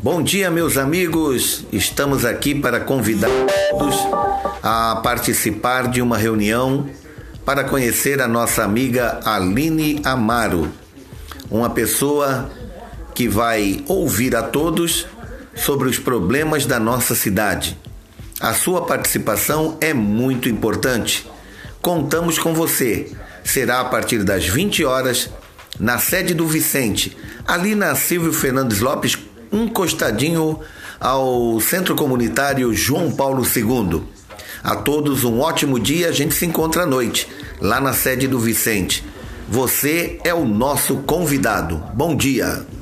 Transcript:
Bom dia, meus amigos. Estamos aqui para convidá-los a participar de uma reunião para conhecer a nossa amiga Aline Amaro, uma pessoa que vai ouvir a todos sobre os problemas da nossa cidade. A sua participação é muito importante. Contamos com você. Será a partir das 20 horas na sede do Vicente, ali na Silvio Fernandes Lopes, encostadinho ao Centro Comunitário João Paulo II. A todos um ótimo dia, a gente se encontra à noite, lá na sede do Vicente. Você é o nosso convidado. Bom dia!